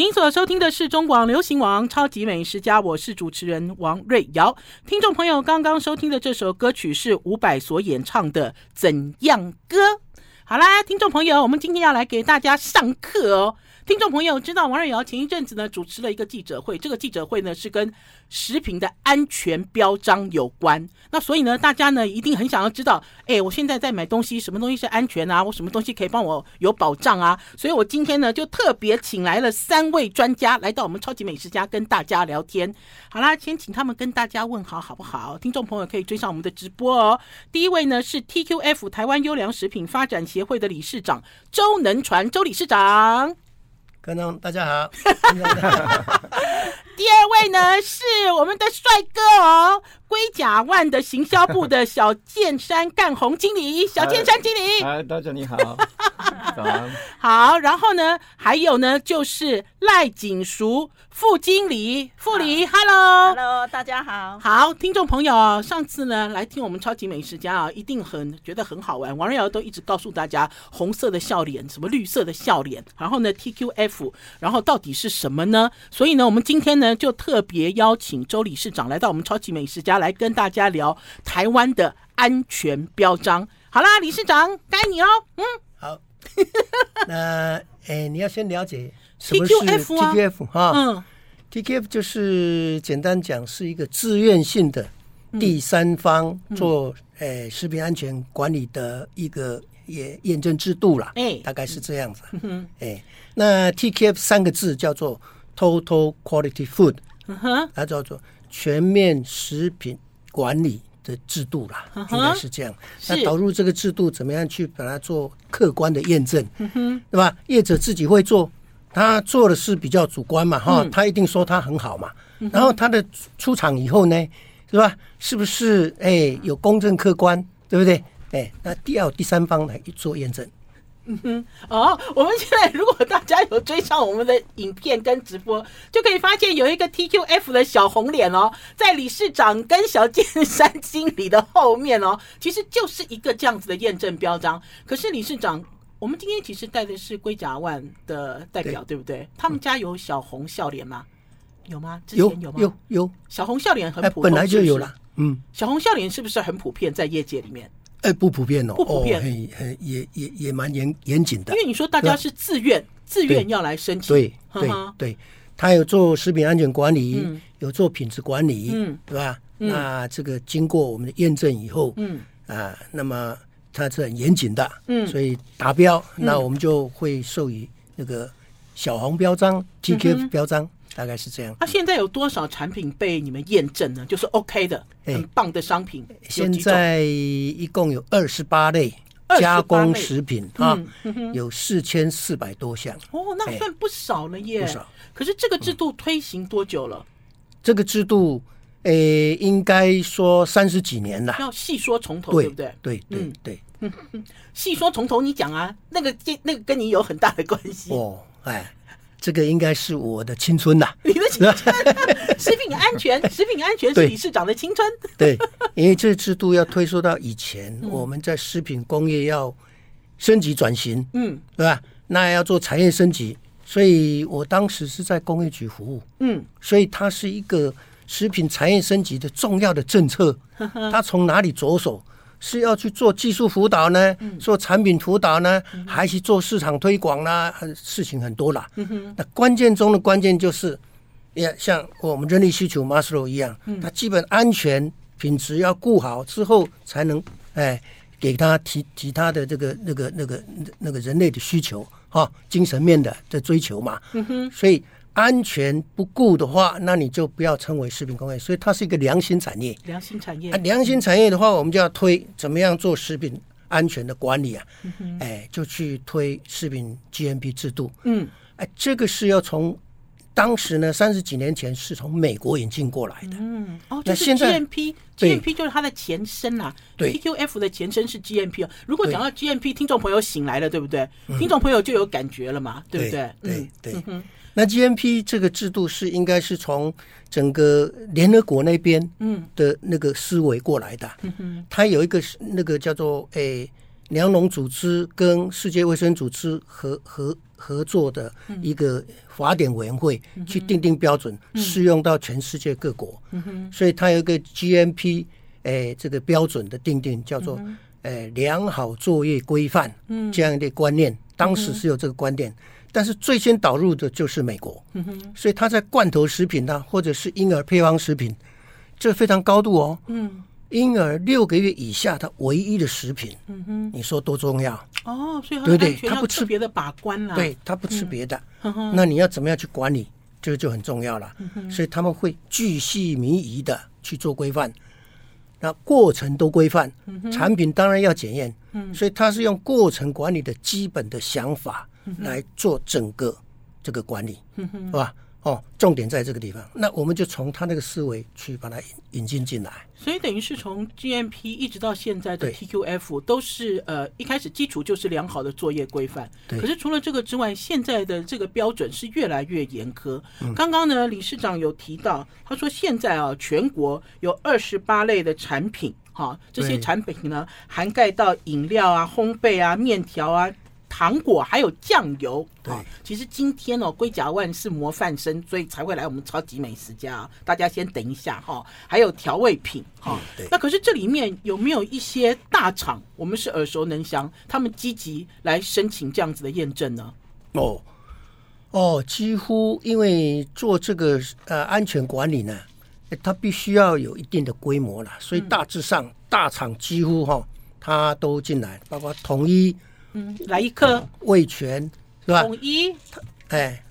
您所收听的是中广流行王《超级美食家》，我是主持人王瑞瑶。听众朋友，刚刚收听的这首歌曲是伍佰所演唱的《怎样歌》。好啦，听众朋友，我们今天要来给大家上课哦。听众朋友知道，王瑞瑶前一阵子呢主持了一个记者会，这个记者会呢是跟食品的安全标章有关。那所以呢，大家呢一定很想要知道，哎，我现在在买东西，什么东西是安全啊？我什么东西可以帮我有保障啊？所以我今天呢就特别请来了三位专家来到我们超级美食家跟大家聊天。好啦，先请他们跟大家问好，好不好？听众朋友可以追上我们的直播哦。第一位呢是 TQF 台湾优良食品发展协会的理事长周能传，周理事长。观众大家好，第二位呢是我们的帅哥哦，龟甲万的行销部的小剑山干红经理，小剑山经理，哎，大家你好，早安，好，然后呢，还有呢就是赖锦淑。副经理，副理，Hello，Hello，大家好，好，听众朋友，上次呢来听我们超级美食家啊，一定很觉得很好玩。王瑞瑶都一直告诉大家，红色的笑脸，什么绿色的笑脸，然后呢 TQF，然后到底是什么呢？所以呢，我们今天呢就特别邀请周理事长来到我们超级美食家来跟大家聊台湾的安全标章。好啦，理事长该你哦，嗯，好，那哎，你要先了解。什么是 TQF 哈？嗯，TQF 就是简单讲是一个自愿性的第三方做诶食品安全管理的一个也验证制度啦。哎，大概是这样子。嗯，哎，那 TQF 三个字叫做 Total Quality Food，它叫做全面食品管理的制度啦，应该是这样。那导入这个制度，怎么样去把它做客观的验证？对吧？业者自己会做。他做的是比较主观嘛，哈、嗯，他一定说他很好嘛。嗯、然后他的出厂以后呢，是吧？是不是哎、欸、有公正客观，对不对？哎、欸，那第二第三方来做验证。嗯哼，哦，我们现在如果大家有追上我们的影片跟直播，就可以发现有一个 TQF 的小红脸哦，在理事长跟小剑山经理的后面哦，其实就是一个这样子的验证标章。可是理事长。我们今天其实带的是龟甲万的代表，对，对不对？他们家有小红笑脸吗？有吗？之前有吗？有有，有小红笑脸很普遍，本来就有了。嗯，小红笑脸是不是很普遍在业界里面？哎，不普遍哦，不普遍，哦、很很也也也蛮严严谨的。因为你说大家是自愿自愿要来申请，对对对，他有做食品安全管理，嗯、有做品质管理，嗯，对吧？嗯、那这个经过我们的验证以后，嗯啊，那么。它是很严谨的，嗯，所以达标，嗯，那我们就会授予那个小红标章 TQF 标章，大概是这样。那现在有多少产品被你们验证呢？就是 OK 的，很棒的商品。现在一共有二十八类加工食品啊，有四千四百多项。哦，那算不少了耶，不少。可是这个制度推行多久了？这个制度。诶、欸，应该说三十几年了。要细说从头，对不对？对对对，嗯，细说从头，你讲啊，那个那个跟你有很大的关系哦。哎，这个应该是我的青春呐，你的青春，食品安全，食品安全是理事长的青春。对，因为这制度要推溯到以前，我们在食品工业要升级转型，嗯，对吧？那要做产业升级，所以我当时是在工业局服务，嗯，所以它是一个。食品产业升级的重要的政策，它从哪里着手？是要去做技术辅导呢？做产品辅导呢？还是做市场推广呢？事情很多啦。那关键中的关键就是，也像我们人力需求 Maslow 一样，它基本安全品质要顾好之后，才能哎给他提提他的这个那个那个那个人类的需求哈，精神面的的追求嘛。所以。安全不顾的话，那你就不要称为食品工业，所以它是一个良心产业。良心产业，啊，良心产业的话，我们就要推怎么样做食品安全的管理啊？嗯、哎，就去推食品 GMP 制度。嗯，哎，这个是要从当时呢，三十几年前是从美国引进过来的。嗯，哦，就是 GMP，GMP 就是它的前身啦。对，TQF 的前身是 GMP 哦。如果讲到 GMP，听众朋友醒来了，对不对？嗯、听众朋友就有感觉了嘛，对不对？对对。对对嗯那 GMP 这个制度是应该是从整个联合国那边的那个思维过来的。嗯哼，它有一个那个叫做诶粮农组织跟世界卫生组织合合合作的一个法典委员会去定定标准，适用到全世界各国。嗯所以它有一个 GMP 诶这个标准的定定，叫做诶良好作业规范嗯。这样的观念。当时是有这个观念，但是最先导入的就是美国。所以它在罐头食品呢，或者是婴儿配方食品，这非常高度哦。婴儿六个月以下，他唯一的食品，嗯哼，你说多重要哦？所以对不对？他不吃别的把关了，对他不吃别的，那你要怎么样去管理？这个就很重要了。所以他们会巨细靡遗的去做规范，那过程都规范，产品当然要检验，所以它是用过程管理的基本的想法来做整个这个管理，是吧？哦，重点在这个地方，那我们就从他那个思维去把它引进进来。所以等于是从 GMP 一直到现在的 TQF 都是呃一开始基础就是良好的作业规范。对。可是除了这个之外，现在的这个标准是越来越严苛。嗯。刚刚呢，理事长有提到，他说现在啊，全国有二十八类的产品，哈，这些产品呢涵盖到饮料啊、烘焙啊、面条啊。糖果还有酱油，对，其实今天哦，龟甲万是模范生，所以才会来我们超级美食家。大家先等一下哈，还有调味品哈。那可是这里面有没有一些大厂，我们是耳熟能详，他们积极来申请这样子的验证呢？哦哦，几乎因为做这个呃安全管理呢，它必须要有一定的规模了，所以大致上大厂几乎哈，它都进来，包括统一。嗯，来一颗。味全是吧？统一，哎，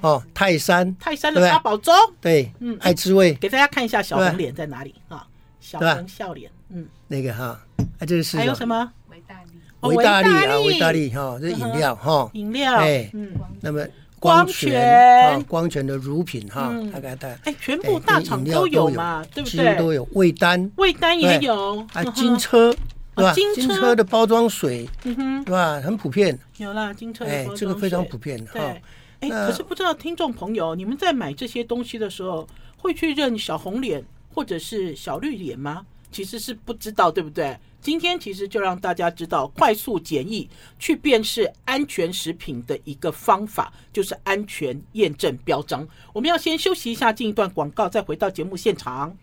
哦，泰山，泰山的八宝粥，对，嗯，爱滋味，给大家看一下小红脸在哪里啊？小红笑脸，嗯，那个哈，啊，这是还有什么？维大利，维大利啊，维大利哈，这是饮料哈，饮料，哎，嗯，那么光泉，光泉的乳品哈，大概的，哎，全部大厂都有嘛，对不对？都有，味丹，味丹也有，啊，金车。对吧？金车的包装水，嗯哼，对吧？很普遍。有啦，金车的包装水，这个非常普遍的。对，哎，可是不知道听众朋友，你们在买这些东西的时候，会去认小红脸或者是小绿脸吗？其实是不知道，对不对？今天其实就让大家知道，快速简易去辨识安全食品的一个方法，就是安全验证标章。我们要先休息一下，进一段广告，再回到节目现场。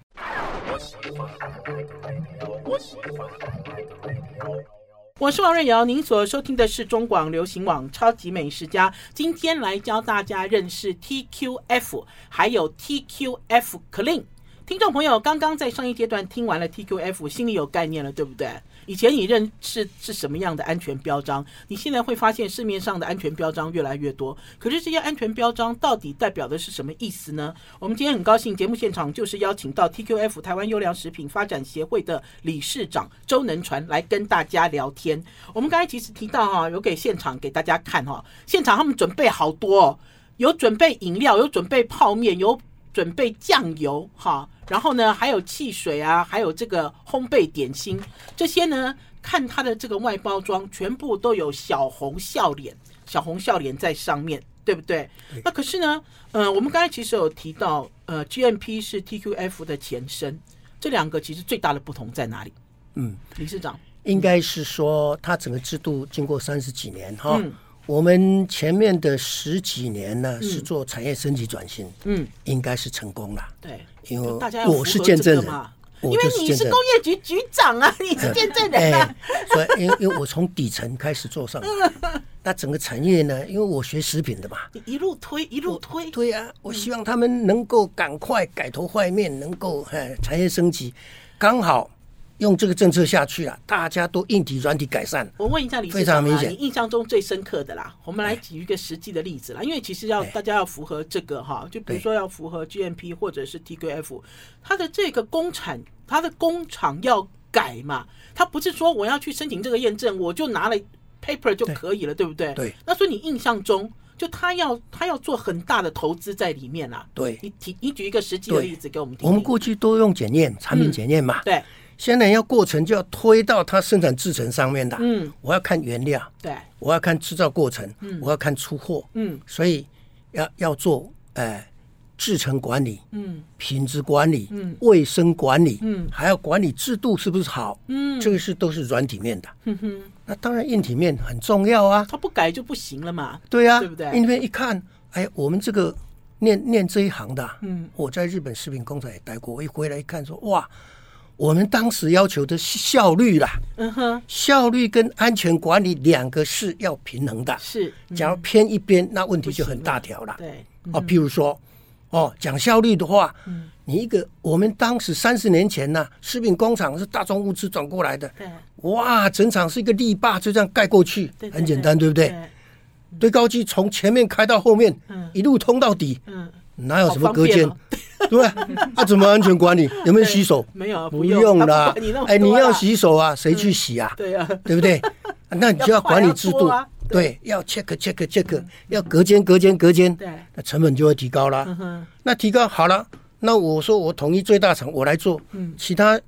我是王瑞瑶，您所收听的是中广流行网超级美食家。今天来教大家认识 TQF，还有 TQF Clean。听众朋友，刚刚在上一阶段听完了 TQF，心里有概念了，对不对？以前你认识是什么样的安全标章？你现在会发现市面上的安全标章越来越多。可是这些安全标章到底代表的是什么意思呢？我们今天很高兴，节目现场就是邀请到 TQF 台湾优良食品发展协会的理事长周能传来跟大家聊天。我们刚才其实提到哈，有给现场给大家看哈，现场他们准备好多哦，有准备饮料，有准备泡面，有准备酱油哈。然后呢，还有汽水啊，还有这个烘焙点心，这些呢，看它的这个外包装，全部都有小红笑脸，小红笑脸在上面，对不对？那可是呢，呃，我们刚才其实有提到，呃，GMP 是 TQF 的前身，这两个其实最大的不同在哪里？嗯，理事长应该是说，它整个制度经过三十几年哈。嗯我们前面的十几年呢，是做产业升级转型，嗯，应该是成功了。对，因为我是见证人，因为你是工业局局长啊，你是见证人啊。所以，因为因为我从底层开始做上，那整个产业呢，因为我学食品的嘛，一路推一路推。对啊，我希望他们能够赶快改头换面，能够哎产业升级，刚好。用这个政策下去啊，大家都硬体软体改善。我问一下理事长，非常明显，你印象中最深刻的啦，我们来举一个实际的例子啦。因为其实要大家要符合这个哈，就比如说要符合 GMP 或者是 TQF，它的这个工厂，它的工厂要改嘛，它不是说我要去申请这个验证，我就拿了 paper 就可以了，对不对？对。那所以你印象中，就他要他要做很大的投资在里面啦。对。你提你举一个实际的例子给我们听。我们过去都用检验产品检验嘛。对。现在要过程就要推到它生产制程上面的，嗯，我要看原料，对，我要看制造过程，嗯，我要看出货，嗯，所以要要做，哎，制程管理，嗯，品质管理，嗯，卫生管理，嗯，还要管理制度是不是好，嗯，这个是都是软体面的，嗯哼，那当然硬体面很重要啊，它不改就不行了嘛。对啊，对不对？硬体面一看，哎，我们这个念念这一行的，嗯，我在日本食品工厂也待过，我一回来一看说，哇，我们当时要求的效率啦，嗯哼，效率跟安全管理两个是要平衡的，是，假如偏一边，那问题就很大条了。对，哦，譬如说，哦，讲效率的话，嗯。你一个，我们当时三十年前呢、啊，食品工厂是大众物资转过来的，对，哇，整场是一个力坝，就这样盖过去，对对对，很简单，对不对？对，堆高机从前面开到后面，嗯、一路通到底，嗯，哪有什么隔间？哦、对啊、怎么安全管理？有没有洗手？没有，不用了。哎，你要洗手啊？谁去洗啊？嗯、对啊，对不对？那你就要管理制度，对，要 check check check，要隔间隔间隔间，对，那成本就会提高了。嗯、那提高好了。那我说我统一最大厂我来做，嗯，其他，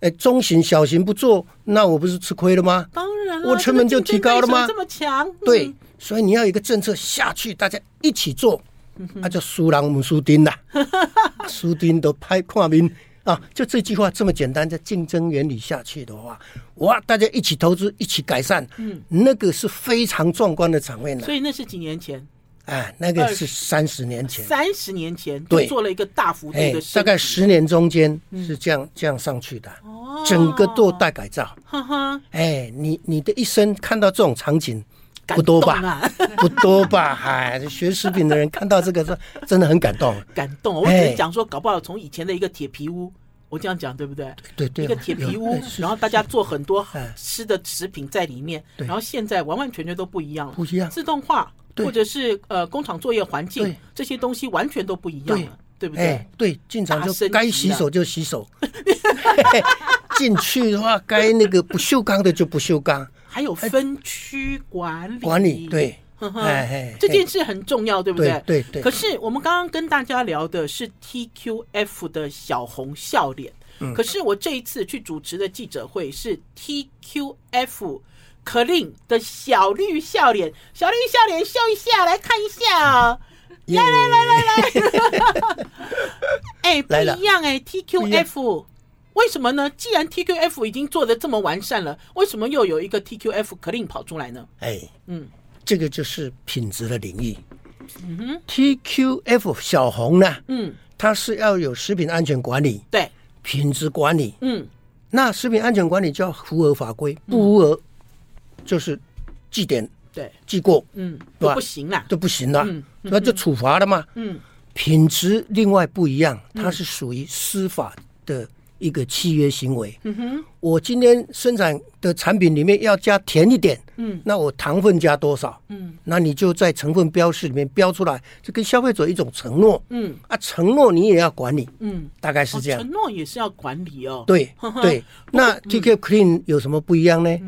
哎，中型、小型不做，那我不是吃亏了吗？当然了，我成本就提高了吗？这么强，对，所以你要有一个政策下去，大家一起做，那叫输人不输丁啦，输丁都拍跨面啊，就这句话这么简单，在竞争原理下去的话，哇，大家一起投资，一起改善，嗯，那个是非常壮观的场面。所以那是几年前。哎，那个是三十年前，三十年前对，做了一个大幅度的，哎，大概十年中间是这样，嗯、这样上去的，哦，整个都大改造，哈哈，哎，你你的一生看到这种场景不多吧？啊、不多吧？嗨，学食品的人看到这个是真的很感动，感动。我只是讲说，搞不好从以前的一个铁皮屋，我这样讲对不对？对对，一个铁皮屋，然后大家做很多吃的食品在里面，然后现在完完全全都不一样了，不一样，自动化。或者是呃工厂作业环境这些东西完全都不一样了，对不对？对，进厂就该洗手就洗手，进去的话该那个不锈钢的就不锈钢，还有分区管理管理，对，这件事很重要，对不对？对对。可是我们刚刚跟大家聊的是 TQF 的小红笑脸，可是我这一次去主持的记者会是 TQF。Clean 的小绿笑脸，小绿笑脸秀一下，来看一下哦。Yeah. 来来来来来，哎、欸，不一样哎、欸、，TQF 为什么呢？既然 TQF 已经做的这么完善了，为什么又有一个 TQF Clean 跑出来呢？哎，嗯，这个就是品质的领域。嗯哼，TQF 小红呢，嗯，它是要有食品安全管理，对，品质管理，嗯，那食品安全管理就要符合法规，不符合。就是记点，对，记过，嗯，都不行了，就不行了，那就处罚了嘛。嗯，品质另外不一样，它是属于司法的一个契约行为。嗯哼，我今天生产的产品里面要加甜一点，嗯，那我糖分加多少？嗯，那你就在成分标示里面标出来，这跟消费者一种承诺。嗯，啊，承诺你也要管理。嗯，大概是这样。承诺也是要管理哦。对 对，那 TQF Clean 有什么不一样呢？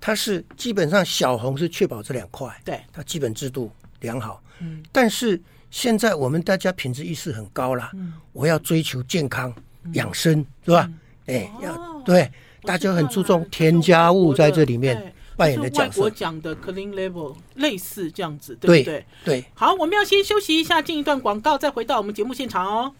它是基本上小红是确保这两块，对，它基本制度良好。嗯，但是现在我们大家品质意识很高了，嗯，我要追求健康养生，是吧？哎，要对，大家很注重添加物在这里面扮演的角色。我讲的 Clean level 类似这样子，对不对？对。好，我们要先休息一下，进一段广告，再回到我们节目现场哦。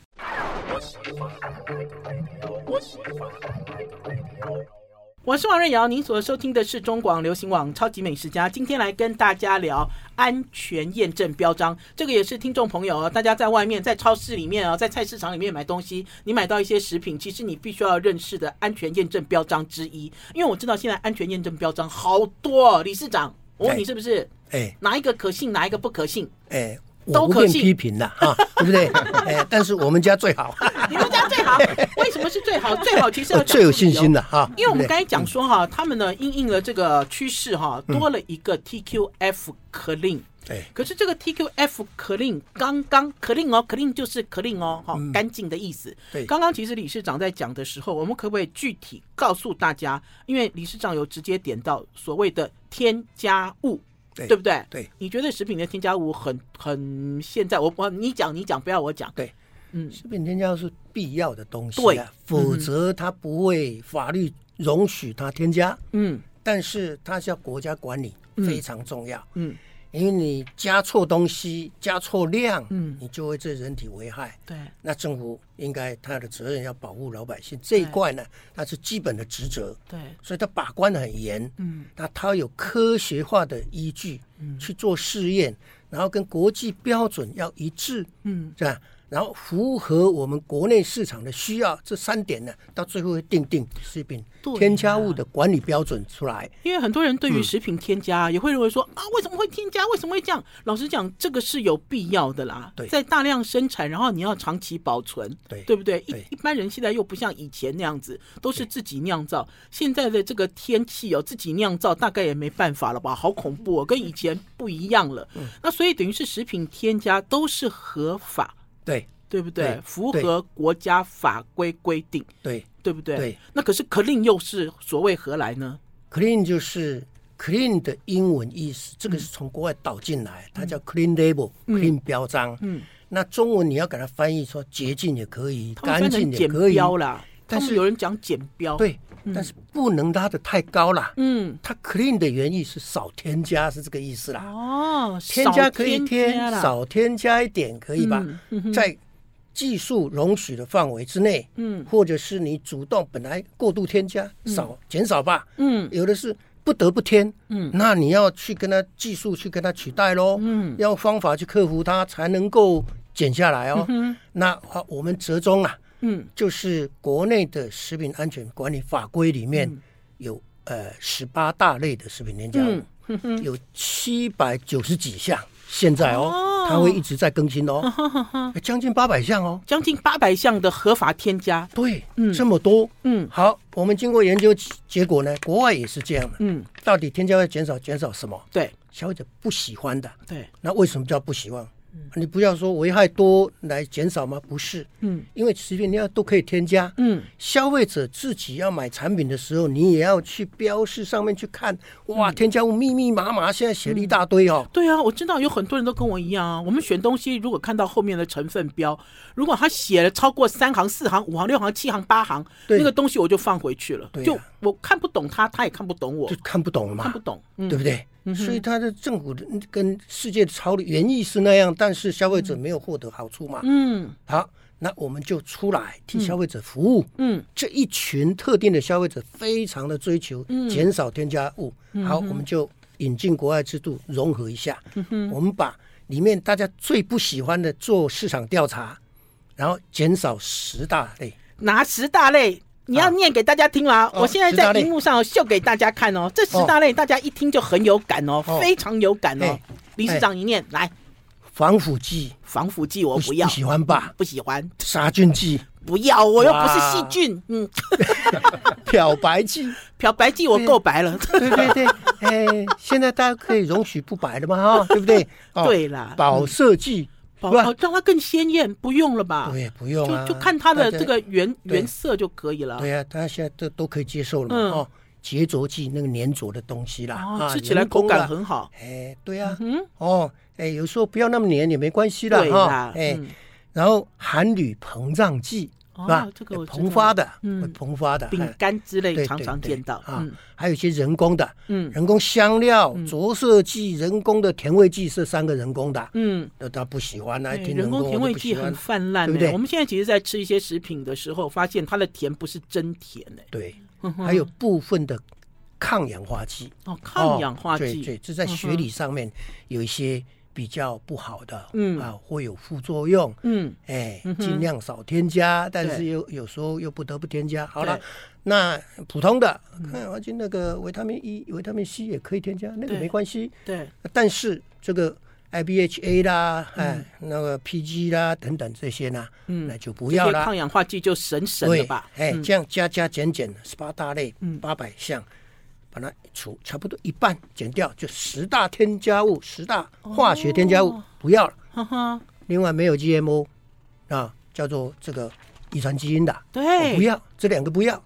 我是王瑞瑶，您所收听的是中广流行网《超级美食家》。今天来跟大家聊安全验证标章，这个也是听众朋友大家在外面在超市里面啊，在菜市场里面买东西，你买到一些食品，其实你必须要认识的安全验证标章之一。因为我知道现在安全验证标章好多，理事长，我问你是不是？哎，哪一个可信，哪一个不可信？哎。都可以批评的哈，对不对？哎，但是我们家最好。你们家最好？为什么是最好？最好其实要最有信心的哈。因为我们刚才讲说哈，他们呢因应了这个趋势哈，多了一个 TQF Clean。对。可是这个 TQF Clean 刚刚 Clean 哦，Clean 就是 Clean 哦，哈，干净的意思。对。刚刚其实理事长在讲的时候，我们可不可以具体告诉大家？因为理事长有直接点到所谓的添加物。对，对不对？对，你觉得食品的添加物很很现在我我你讲你讲不要我讲。对，嗯，食品添加物是必要的东西，对，否则它不会法律容许它添加。嗯，但是它需要国家管理非常重要。嗯，因为你加错东西，加错量，嗯，你就会对人体危害。对，那政府应该他的责任要保护老百姓这一块呢，它是基本的职责。对，所以他把关的很严。嗯，那他有科学化的依据，嗯，去做试验，然后跟国际标准要一致。嗯，是吧？然后符合我们国内市场的需要，这三点呢，到最后会定定食品添加物的管理标准出来。因为很多人对于食品添加也会认为说、嗯、啊，为什么会添加？为什么会这样？老实讲，这个是有必要的啦。对，在大量生产，然后你要长期保存，对，对不对？对一一般人现在又不像以前那样子，都是自己酿造。现在的这个天气哦，自己酿造大概也没办法了吧？好恐怖哦，跟以前不一样了。嗯、那所以等于是食品添加都是合法。对。对不对？符合国家法规规定，对，对不对？对。那可是 clean 又是所谓何来呢？clean 就是 clean 的英文意思，这个是从国外导进来，嗯、它叫 clean label，clean、嗯、标章。嗯。那中文你要给它翻译说洁净也可以，干净也可以。标啦，但是有人讲减标。对，嗯、但是不能拉的太高了。嗯。它 clean 的原意是少添加，是这个意思啦。哦。添加可以添，少添加一点可以吧？嗯嗯、在技术容许的范围之内，嗯，或者是你主动本来过度添加，嗯、少减少吧，嗯，有的是不得不添，嗯，那你要去跟他技术去跟他取代喽，嗯，要方法去克服它才能够减下来哦。嗯、那好，我们折中啊，嗯，就是国内的食品安全管理法规里面有、嗯、呃十八大类的食品添加物，嗯、有七百九十几项。现在哦，它会一直在更新哦，将近八百项哦，将近八百项的合法添加，对，嗯，这么多，嗯，好，我们经过研究结果呢，国外也是这样的，嗯，到底添加要减少减少什么？对，消费者不喜欢的，对，那为什么叫不喜欢？你不要说危害多来减少吗？不是，嗯，因为食品料都可以添加，嗯，消费者自己要买产品的时候，你也要去标示上面去看，哇，添加物密密麻麻，现在写了一大堆哦。对啊，我知道有很多人都跟我一样啊。我们选东西，如果看到后面的成分标，如果他写了超过三行、四行、五行、六行、七行、八行，那个东西我就放回去了。就我看不懂他，他也看不懂我，就看不懂了嘛，看不懂，对不对？所以它的政府的跟世界的潮流原意是那样，但是消费者没有获得好处嘛。嗯，好，那我们就出来替消费者服务。嗯，这一群特定的消费者非常的追求减少添加物。好，我们就引进国外制度融合一下。我们把里面大家最不喜欢的做市场调查，然后减少十大类，哪十大类？你要念给大家听吗？我现在在荧幕上秀给大家看哦。这十大类大家一听就很有感哦，非常有感哦。理事长一念来，防腐剂，防腐剂我不要，不喜欢吧？不喜欢。杀菌剂不要，我又不是细菌。嗯。漂白剂，漂白剂我够白了。对对对，哎，现在大家可以容许不白了嘛？哈，对不对？对啦，保色剂。不，让它更鲜艳，不用了吧？对，不用就就看它的这个原原色就可以了。对呀，大家现在都都可以接受了嘛。哦，结着剂那个粘着的东西啦，吃起来口感很好。哎，对呀，嗯，哦，哎，有时候不要那么粘也没关系啦哈。哎，然后含铝膨胀剂。是吧？这个膨发的，会膨发的饼干之类常常见到啊，还有一些人工的，嗯，人工香料、着色剂、人工的甜味剂是三个人工的，嗯，那他不喜欢呢。人工甜味剂很泛滥，对不对？我们现在其实，在吃一些食品的时候，发现它的甜不是真甜诶。对，还有部分的抗氧化剂哦，抗氧化剂，对对，这在学理上面有一些。比较不好的，嗯。啊，会有副作用，嗯，哎，尽量少添加，但是又有时候又不得不添加。好了，那普通的抗氧化剂那个维他命 E、维他命 C 也可以添加，那个没关系。对，但是这个 IBHA 啦，哎，那个 PG 啦等等这些呢，嗯，那就不要了。抗氧化剂就省省了吧，哎，这样加加减减十八大类，八百项。把它除差不多一半减掉，就十大添加物，十大化学添加物不要了。哦、另外没有 GMO 啊，叫做这个遗传基因的，对，不要这两个不要。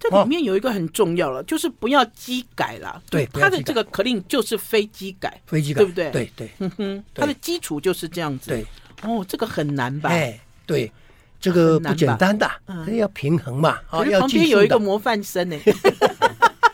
这里面有一个很重要了，哦、就是不要基改了。对，它的这个 clean 就是非基改，非基改，对不对？对对，嗯哼，它的基础就是这样子。对，哦，这个很难吧？哎，对，这个不简单的，嗯、要平衡嘛。啊，旁边有一个模范生呢。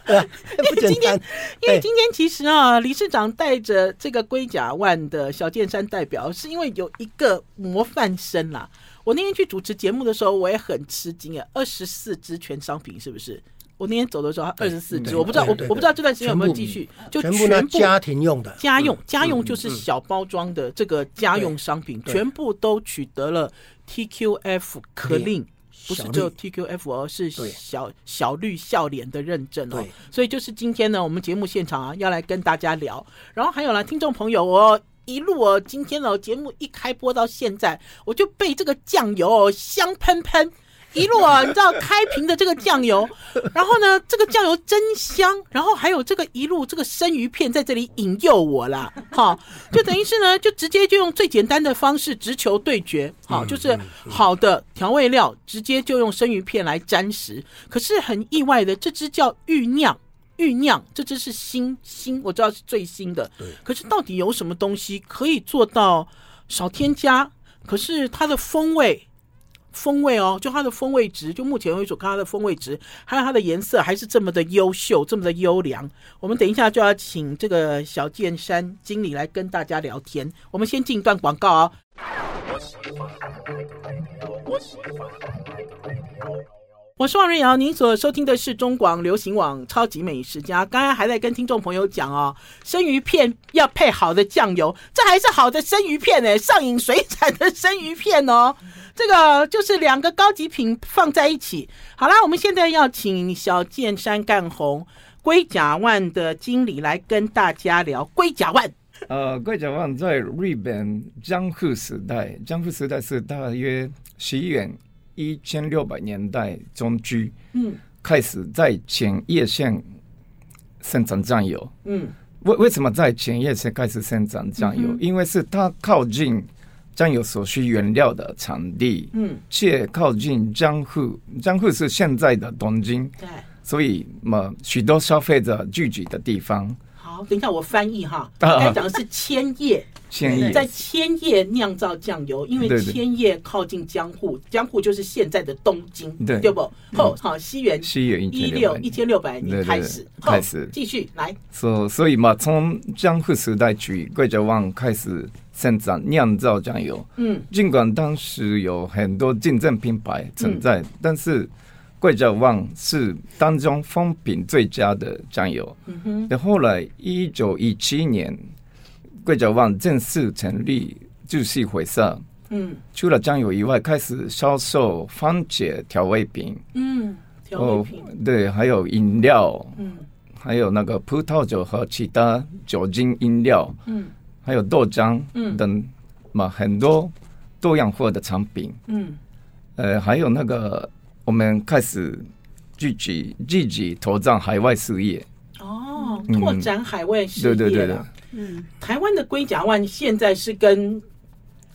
不简单。因为今天其实啊，理事长带着这个龟甲万的小剑山代表，是因为有一个模范生啦。我那天去主持节目的时候，我也很吃惊啊，二十四支全商品是不是？我那天走的时候，二十四支，我不知道，我我不知道这段时间有没有继续，就全部家庭用的家用家用就是小包装的这个家用商品，全部都取得了 TQF Clean，不是只有 TQF，而是小小绿笑脸的认证哦。所以就是今天呢，我们节目现场啊，要来跟大家聊，然后还有呢，听众朋友，我一路哦，今天哦，节目一开播到现在，我就被这个酱油哦香喷喷。一路啊，你知道开瓶的这个酱油，然后呢，这个酱油真香，然后还有这个一路这个生鱼片在这里引诱我啦。好，就等于是呢，就直接就用最简单的方式直球对决，好，就是好的调味料直接就用生鱼片来沾食。可是很意外的，这只叫玉酿，御酿这只是新新，我知道是最新的，对。可是到底有什么东西可以做到少添加？可是它的风味。风味哦，就它的风味值，就目前为止看它的风味值，还有它的颜色，还是这么的优秀，这么的优良。我们等一下就要请这个小剑山经理来跟大家聊天。我们先进一段广告哦。我是王瑞瑶，您所收听的是中广流行网《超级美食家》。刚刚还在跟听众朋友讲哦，生鱼片要配好的酱油，这还是好的生鱼片呢，上瘾水产的生鱼片哦。这个就是两个高级品放在一起。好啦，我们现在要请小剑山干红龟甲万的经理来跟大家聊龟甲万。呃，龟甲万在日本江户时代，江户时代是大约西元一千六百年代中期，嗯，开始在前叶县生产酱油。嗯，为为什么在前叶县开始生产酱油？嗯、因为是它靠近。酱油所需原料的产地，嗯，且靠近江户，江户是现在的东京，对，所以嘛，许多消费者聚集的地方。好，等一下我翻译哈，刚才讲的是千叶，千叶在千叶酿造酱油，因为千叶靠近江户，江户就是现在的东京，对，对不？后好，西元西元一六一千六百年开始，开始。继续来，所所以嘛，从江户时代起，龟甲湾开始。生产酿造酱油，嗯，尽管当时有很多竞争品牌存在，嗯、但是桂甲万是当中风评最佳的酱油。嗯哼，那后来一九一七年，龟甲万正式成立，继续回收。嗯，除了酱油以外，开始销售番茄调味品。嗯，调味品、哦、对，还有饮料。嗯，还有那个葡萄酒和其他酒精饮料。嗯。还有豆浆嗯等嘛，很多多样化的产品。嗯，呃，还有那个我们开始积极积极拓展海外事业。哦，拓展海外事业。对对对的。嗯，台湾的龟甲万现在是跟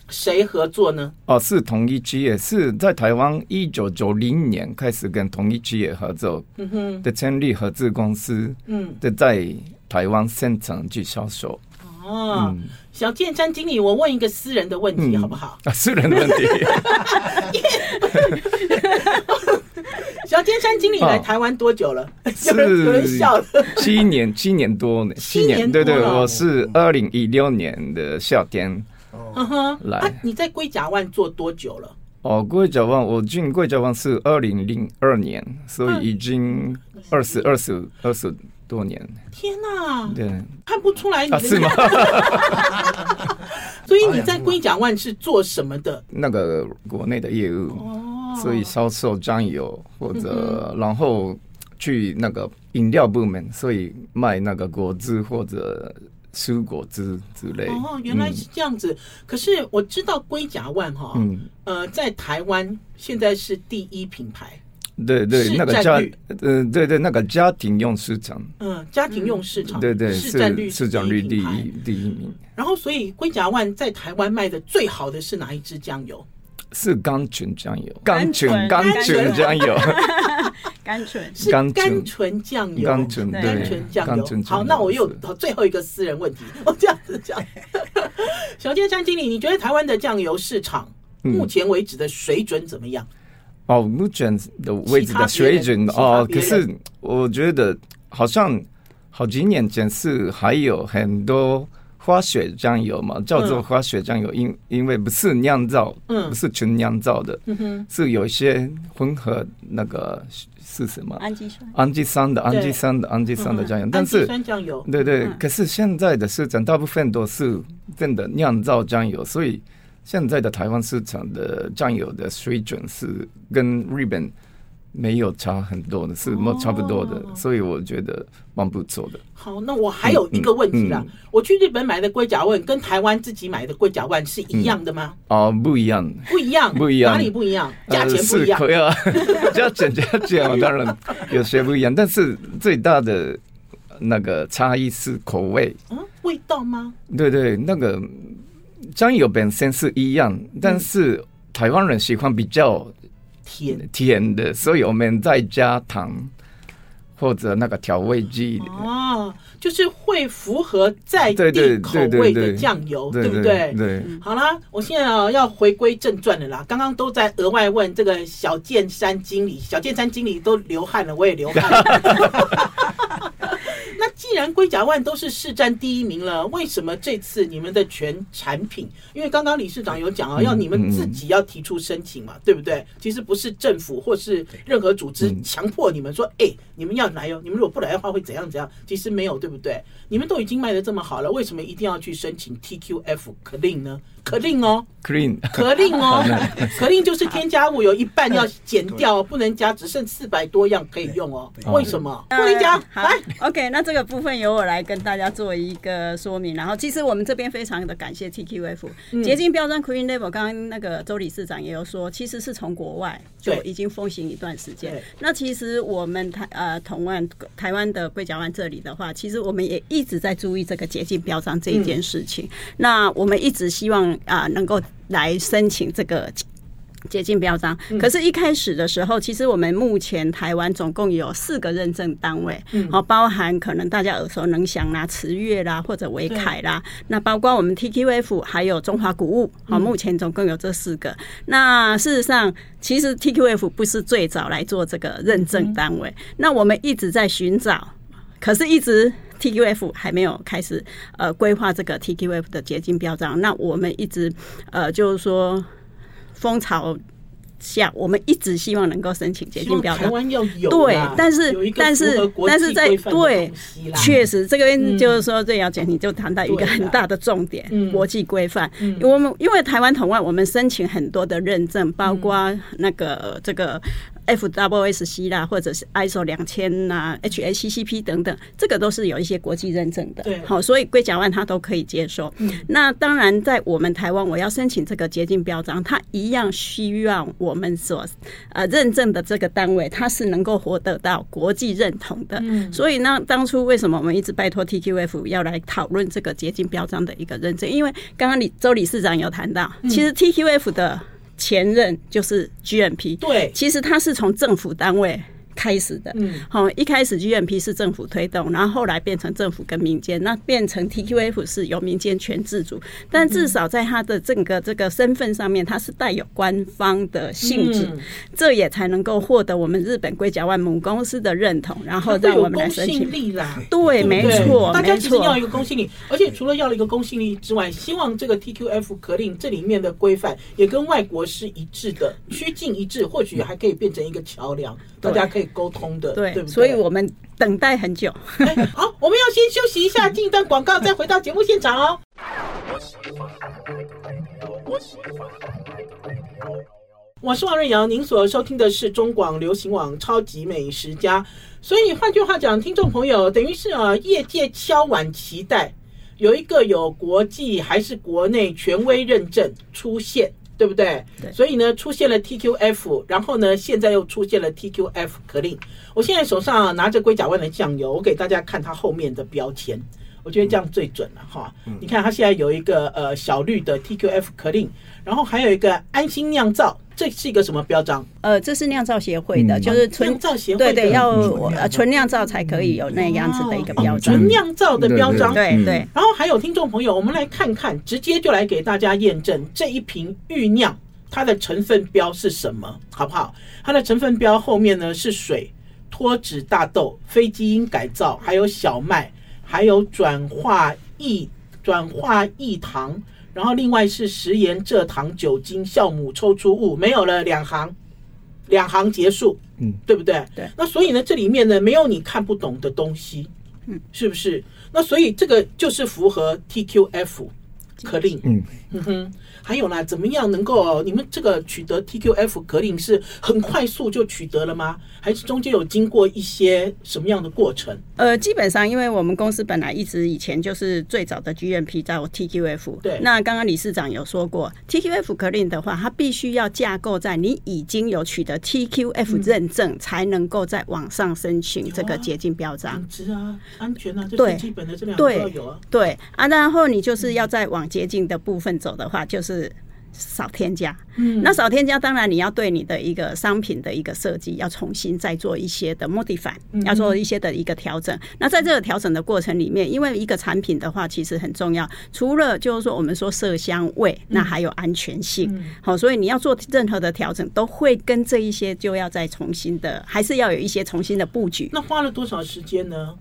谁合作呢？哦，是同一企业，是在台湾一九九零年开始跟同一企业合作。嗯哼，的成立合资公司。嗯，的在台湾生产去销售。哦，小建山经理，我问一个私人的问题，好不好？啊，私人的问题。小剑山经理来台湾多久了？是七年，七年多呢。七年，对对，我是二零一六年的夏天。嗯哼，来。你在龟甲湾做多久了？哦，龟甲湾，我进龟甲湾是二零零二年，所以已经二十二十二十。多年，天哪！对，看不出来你、啊、是吗？所以你在龟甲湾是做什么的？那个国内的业务哦，所以销售酱油或者然后去那个饮料部门，所以卖那个果汁或者蔬果汁之类。哦，原来是这样子。嗯、可是我知道龟甲万哈，嗯呃，在台湾现在是第一品牌。对对，那个家，嗯、呃，对对，那个家庭用市场，嗯，家庭用市场，对对，市占率市占率第一第一名。然后，所以龟甲万在台湾卖的最好的是哪一支酱油？是甘醇酱油，甘醇甘醇酱油，甘醇是甘醇酱油，甘醇，甘醇酱油。好，那我又最后一个私人问题，我这样子讲，小剑山经理，你觉得台湾的酱油市场目前为止的水准怎么样？哦，目前的位置的水准哦，可是我觉得好像好几年前是还有很多。花雪酱油嘛，叫做花雪酱油，因因为不是酿造，不是纯酿造的，是有一些混合那个是什么？氨基酸，氨基酸的，氨基酸的，氨基酸的酱油。但是，对对，可是现在的市场大部分都是真的酿造酱油，所以现在的台湾市场的酱油的水准是跟日本。没有差很多的，是差不多的，所以我觉得蛮不错的。好，那我还有一个问题啦，我去日本买的龟甲万跟台湾自己买的龟甲万是一样的吗？哦，不一样，不一样，不一样，哪里不一样？价钱不一样。可以啊，价 钱价钱当然有些不一样，但是最大的那个差异是口味。嗯，味道吗？对对，那个酱油本身是一样，但是台湾人喜欢比较。甜甜的，所以我们再加糖或者那个调味剂哦，就是会符合在地口味的酱油，对不对？对。好啦，我现在啊要回归正传了啦。刚刚都在额外问这个小剑山经理，小剑山经理都流汗了，我也流汗了。那既然龟甲万都是市占第一名了，为什么这次你们的全产品？因为刚刚理事长有讲啊，要你们自己要提出申请嘛，对不对？其实不是政府或是任何组织强迫你们说，哎，你们要来哦，你们如果不来的话会怎样怎样？其实没有，对不对？你们都已经卖的这么好了，为什么一定要去申请 TQF Clean 呢？可令哦，clean，可令哦，可令就是添加物有一半要减掉，不能加，只剩四百多样可以用哦。为什么？不能加。好，OK，那这个部分由我来跟大家做一个说明。然后，其实我们这边非常的感谢 TQF 洁净标章 Clean Label。刚刚那个周理事长也有说，其实是从国外就已经风行一段时间。那其实我们台呃同湾台湾的桂甲湾这里的话，其实我们也一直在注意这个洁净标章这一件事情。那我们一直希望。啊，能够来申请这个洁净标章，可是，一开始的时候，其实我们目前台湾总共有四个认证单位，好，包含可能大家耳熟能详啦，慈悦啦，或者维凯啦，那包括我们 TQF，还有中华谷物，好，目前总共有这四个。那事实上，其实 TQF 不是最早来做这个认证单位，那我们一直在寻找，可是一直。TQF 还没有开始呃规划这个 TQF 的结晶标章，那我们一直呃就是说风潮下，我们一直希望能够申请洁净标章。台湾要有对，但是但是但是在对，确实这个边就是说最要紧，你就谈到一个很大的重点，嗯、国际规范。嗯、我们因为台湾同外，我们申请很多的认证，包括那个这个。FWSC 啦，或者是 ISO 两千呐，HACCP 等等，这个都是有一些国际认证的。对，好，所以龟甲万它都可以接受。嗯、那当然，在我们台湾，我要申请这个洁净标章，它一样需要我们所呃认证的这个单位，它是能够获得到国际认同的。嗯、所以呢，当初为什么我们一直拜托 TQF 要来讨论这个洁净标章的一个认证？因为刚刚李周理事长有谈到，其实 TQF 的。前任就是 GMP，对，其实他是从政府单位。开始的，嗯，好，一开始 GMP 是政府推动，然后后来变成政府跟民间，那变成 TQF 是由民间全自主，但至少在它的整个这个身份上面，它是带有官方的性质，嗯、这也才能够获得我们日本龟甲万母公司的认同，然后让我们来申请。公信力啦，对，没错，大家其实要一个公信力，而且除了要了一个公信力之外，希望这个 TQF 可令这里面的规范也跟外国是一致的，趋近一致，或许还可以变成一个桥梁，大家可以。沟通的，对，对对，所以我们等待很久。欸、好，我们要先休息一下，进一段广告，再回到节目现场哦。我是王瑞瑶，您所收听的是中广流行网《超级美食家》。所以换句话讲，听众朋友，等于是啊，业界敲碗期待有一个有国际还是国内权威认证出现。对不对？对，所以呢，出现了 TQF，然后呢，现在又出现了 TQF Clean。我现在手上拿着龟甲万的酱油，我给大家看它后面的标签，我觉得这样最准了哈。你看它现在有一个呃小绿的 TQF Clean，然后还有一个安心酿造。这是一个什么标章？呃，这是酿造协会的，就是纯酿造协会，对对，要呃纯酿造才可以有那样子的一个标章，纯酿造的标章，对对。然后还有听众朋友，我们来看看，直接就来给大家验证这一瓶预酿它的成分标是什么，好不好？它的成分标后面呢是水、脱脂大豆、非基因改造，还有小麦，还有转化异转化异糖，然后另外是食盐、蔗糖、酒精、酵母抽出物，没有了两行，两行结束，嗯，对不对？对。那所以呢，这里面呢没有你看不懂的东西，嗯，是不是？那所以这个就是符合 TQF。可令，嗯嗯哼，还有啦，怎么样能够你们这个取得 TQF 格令是很快速就取得了吗？还是中间有经过一些什么样的过程？呃，基本上因为我们公司本来一直以前就是最早的 GMP 在 TQF，对。那刚刚理事长有说过，TQF 格令的话，它必须要架构在你已经有取得 TQF 认证，才能够在网上申请这个洁净标章。品质啊，安全啊，这是基本的这两个要有啊。对，对啊，然后你就是要在网洁净的部分走的话，就是少添加。嗯，那少添加，当然你要对你的一个商品的一个设计要重新再做一些的 modify，要做一些的一个调整。那在这个调整的过程里面，因为一个产品的话，其实很重要，除了就是说我们说色香味，那还有安全性。好，所以你要做任何的调整，都会跟这一些就要再重新的，还是要有一些重新的布局。那花了多少时间呢？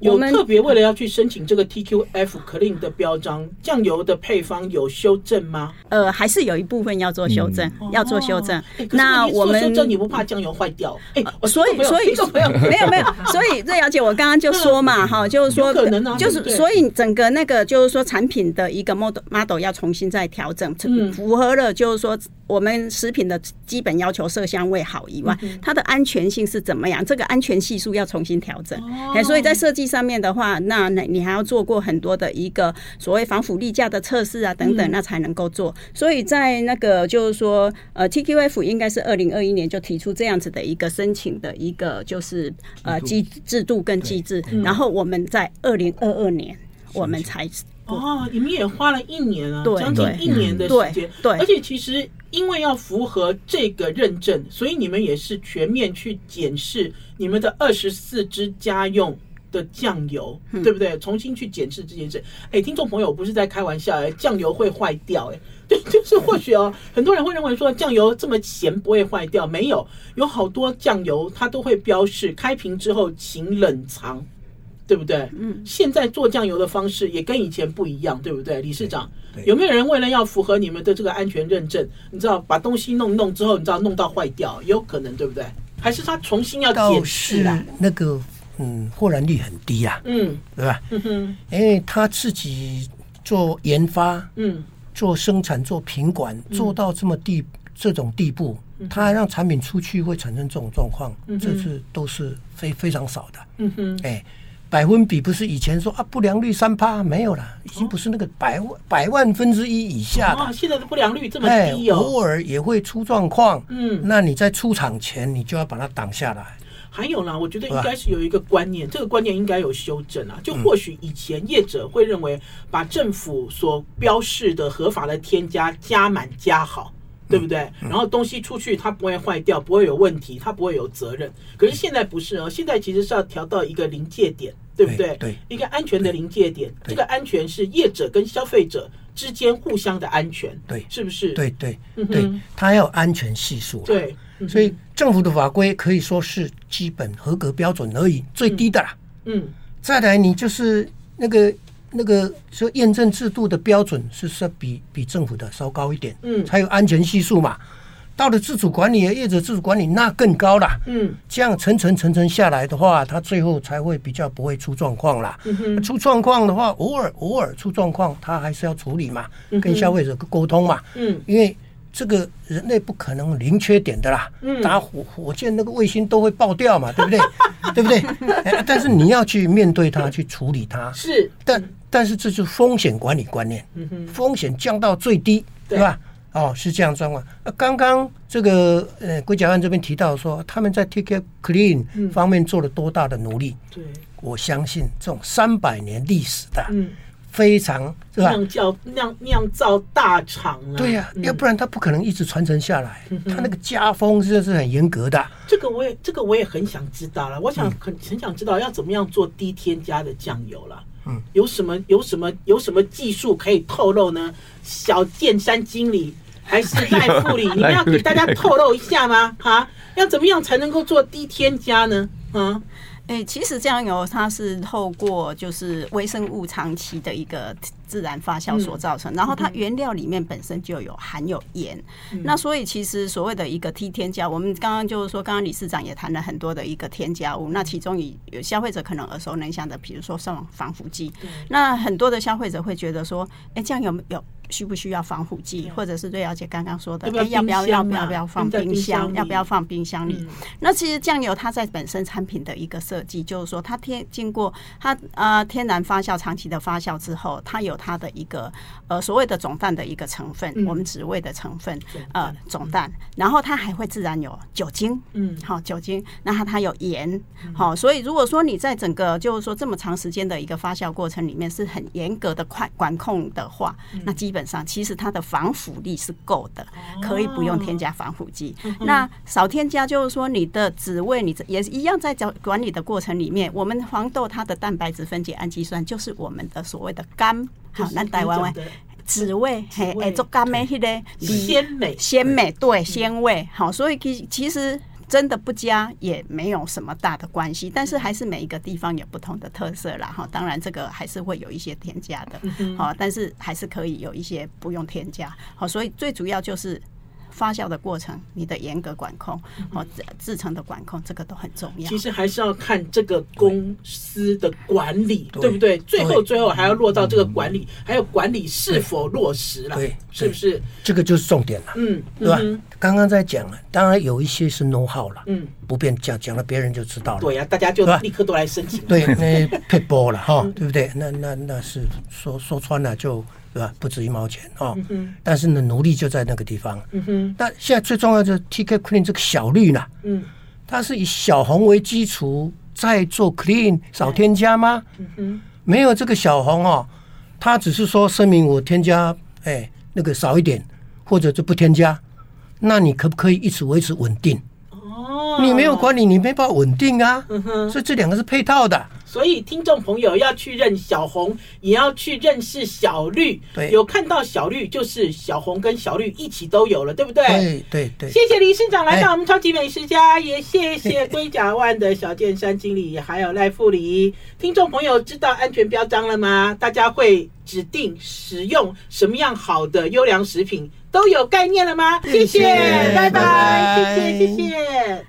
有特别为了要去申请这个 TQF Clean 的标章，酱油的配方有修正吗？呃，还是有一部分要做修正，嗯、要做修正。哦、那我们修正你不怕酱油坏掉？哎、欸，所以所以没有没有没有，所以瑞瑶姐我刚刚就说嘛，哈，就是说可能就是所以整个那个就是说产品的一个 model model 要重新再调整，符合了就是说我们食品的基本要求，色香味好以外，它的安全性是怎么样？这个安全系数要重新调整。哎，所以在设计。上面的话，那那你还要做过很多的一个所谓防腐力价的测试啊，等等，那才能够做。所以在那个就是说，呃，TQF 应该是二零二一年就提出这样子的一个申请的一个就是呃机制度跟机制，然后我们在二零二二年我们才哦，你们也花了一年啊，将近一年的时间，对，而且其实因为要符合这个认证，所以你们也是全面去检视你们的二十四支家用。的酱油，对不对？重新去检视这件事。哎，听众朋友，不是在开玩笑哎，酱油会坏掉哎，对，就是或许哦，很多人会认为说酱油这么咸不会坏掉，没有，有好多酱油它都会标示开瓶之后请冷藏，对不对？嗯，现在做酱油的方式也跟以前不一样，对不对？理事长，有没有人为了要符合你们的这个安全认证，你知道把东西弄弄之后，你知道弄到坏掉，有可能，对不对？还是他重新要检视啊？那个。嗯，破燃率很低呀，嗯，对吧？嗯哼，因为他自己做研发，嗯，做生产、做品管，做到这么地这种地步，他还让产品出去会产生这种状况，这是都是非非常少的。嗯哼，哎，百分比不是以前说啊，不良率三趴没有了，已经不是那个百万百万分之一以下的。现在的不良率这么低哦，偶尔也会出状况。嗯，那你在出厂前，你就要把它挡下来。还有呢，我觉得应该是有一个观念，这个观念应该有修正啊。就或许以前业者会认为，把政府所标示的合法的添加加满加好，对不对？然后东西出去它不会坏掉，不会有问题，它不会有责任。可是现在不是哦，现在其实是要调到一个临界点，对不对？对，一个安全的临界点。这个安全是业者跟消费者之间互相的安全，对，是不是？对对对，它要安全系数。对。所以政府的法规可以说是基本合格标准而已，最低的啦。嗯，再来你就是那个那个说验证制度的标准是是比比政府的稍高一点，嗯，才有安全系数嘛。到了自主管理业者自主管理那更高了，嗯，这样层层层层下来的话，它最后才会比较不会出状况啦。出状况的话，偶尔偶尔出状况，它还是要处理嘛，跟消费者沟通嘛，嗯，因为。这个人类不可能零缺点的啦，打火火箭那个卫星都会爆掉嘛，对不对？对不对？但是你要去面对它，去处理它，是。但但是这就是风险管理观念，风险降到最低，对吧？哦，是这样状况。刚刚这个呃，龟甲案这边提到说，他们在 Take Clean 方面做了多大的努力？对，我相信这种三百年历史的。非常是吧？酿造酿酿造大厂了，对呀、啊，要不然它不可能一直传承下来。嗯、他那个家风真的是很严格的。这个我也这个我也很想知道了。我想很很想知道要怎么样做低添加的酱油了。嗯，有什么有什么有什么技术可以透露呢？小剑山经理 还是赖副理，你们要给大家透露一下吗？哈，要怎么样才能够做低添加呢？嗯。哎、其实酱油它是透过就是微生物长期的一个自然发酵所造成，嗯、然后它原料里面本身就有含有盐，嗯、那所以其实所谓的一个 T 添加，我们刚刚就是说，刚刚理事长也谈了很多的一个添加物，那其中有消费者可能耳熟能详的，比如说像防腐剂，嗯、那很多的消费者会觉得说，哎、欸，酱油有。需不需要防腐剂，或者是瑞瑶姐刚刚说的，哎，要不要要不要不要放冰箱？要不要放冰箱里？那其实酱油它在本身产品的一个设计，就是说它天经过它呃天然发酵、长期的发酵之后，它有它的一个呃所谓的总氮的一个成分，我们脂味的成分呃总氮，然后它还会自然有酒精，嗯，好酒精，那它它有盐，好，所以如果说你在整个就是说这么长时间的一个发酵过程里面是很严格的快管控的话，那基本上，其实它的防腐力是够的，可以不用添加防腐剂。哦、那少添加，就是说你的滋味，你也一样在管管理的过程里面，我们黄豆它的蛋白质分解氨基酸就是我们的所谓的甘。好，那台湾味滋味，嘿，哎，做甘味迄个鲜美鲜美，对鲜味。好，所以其其实。真的不加也没有什么大的关系，但是还是每一个地方有不同的特色啦哈。当然这个还是会有一些添加的，好，但是还是可以有一些不用添加。好，所以最主要就是。发酵的过程，你的严格管控，哦，制成的管控，这个都很重要。其实还是要看这个公司的管理，对，对不对？最后最后还要落到这个管理，还有管理是否落实了，对，是不是？这个就是重点了，嗯，对吧？刚刚在讲了，当然有一些是 know how 了，嗯，不便讲，讲了别人就知道了。对呀，大家就立刻都来申请。对，那 撇步了哈，对不对？那那那是说说穿了就。对吧？不止一毛钱哦，嗯、但是呢，奴隶就在那个地方。嗯哼。但现在最重要就是 TK Clean 这个小绿呢，嗯，它是以小红为基础，再做 Clean 少添加吗？嗯哼。没有这个小红哦，它只是说声明我添加，哎，那个少一点，或者就不添加，那你可不可以一直维持稳定？哦。你没有管理，你没办法稳定啊。嗯哼。所以这两个是配套的。所以，听众朋友要去认小红，也要去认识小绿。对，有看到小绿，就是小红跟小绿一起都有了，对不对？对对对。谢谢李市长来到我们超级美食家，也谢谢龟甲万的小健山经理，还有赖富理。听众朋友知道安全标章了吗？大家会指定使用什么样好的优良食品，都有概念了吗？谢谢，拜拜，谢谢，谢谢。